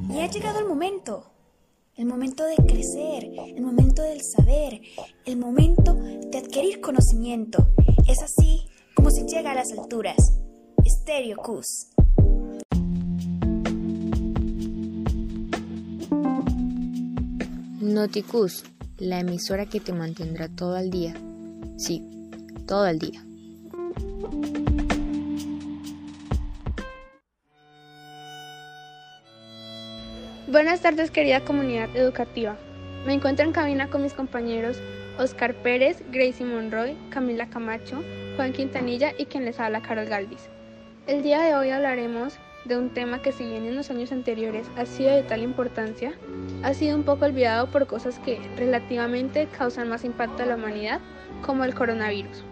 Y ha llegado el momento. El momento de crecer, el momento del saber, el momento de adquirir conocimiento. Es así como se llega a las alturas. Stereo Cus. Noticus, la emisora que te mantendrá todo el día. Sí, todo el día. Buenas tardes querida comunidad educativa. Me encuentro en cabina con mis compañeros Oscar Pérez, Gracie Monroy, Camila Camacho, Juan Quintanilla y quien les habla Carol Galvis. El día de hoy hablaremos de un tema que si bien en los años anteriores ha sido de tal importancia, ha sido un poco olvidado por cosas que relativamente causan más impacto a la humanidad, como el coronavirus.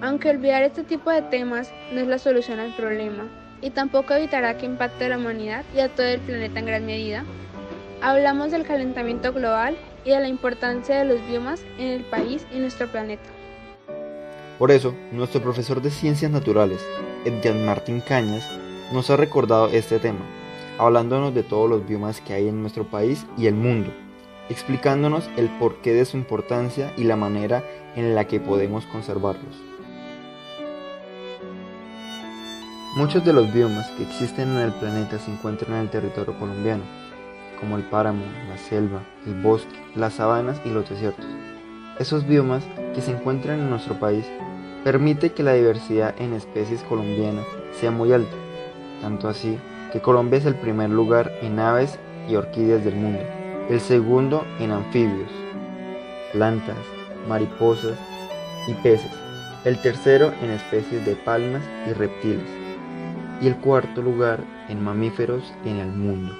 Aunque olvidar este tipo de temas no es la solución al problema, y tampoco evitará que impacte a la humanidad y a todo el planeta en gran medida. Hablamos del calentamiento global y de la importancia de los biomas en el país y nuestro planeta. Por eso, nuestro profesor de Ciencias Naturales, Edgar Martín Cañas, nos ha recordado este tema, hablándonos de todos los biomas que hay en nuestro país y el mundo, explicándonos el porqué de su importancia y la manera en la que podemos conservarlos. Muchos de los biomas que existen en el planeta se encuentran en el territorio colombiano, como el páramo, la selva, el bosque, las sabanas y los desiertos. Esos biomas que se encuentran en nuestro país permite que la diversidad en especies colombianas sea muy alta, tanto así que Colombia es el primer lugar en aves y orquídeas del mundo, el segundo en anfibios, plantas, mariposas y peces, el tercero en especies de palmas y reptiles y el cuarto lugar en mamíferos en el mundo.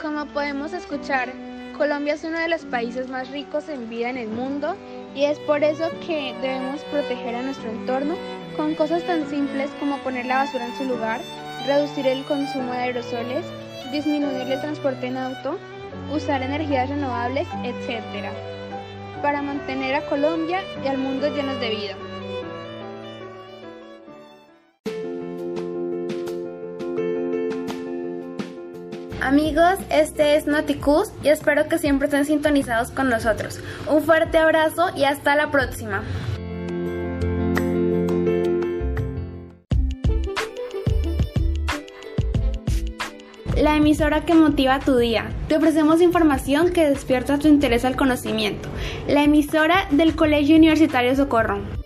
Como podemos escuchar, Colombia es uno de los países más ricos en vida en el mundo y es por eso que debemos proteger a nuestro entorno con cosas tan simples como poner la basura en su lugar, reducir el consumo de aerosoles, disminuir el transporte en auto, usar energías renovables, etc. para mantener a Colombia y al mundo llenos de vida. Amigos, este es Noticus y espero que siempre estén sintonizados con nosotros. Un fuerte abrazo y hasta la próxima. La emisora que motiva tu día. Te ofrecemos información que despierta tu interés al conocimiento. La emisora del Colegio Universitario Socorro.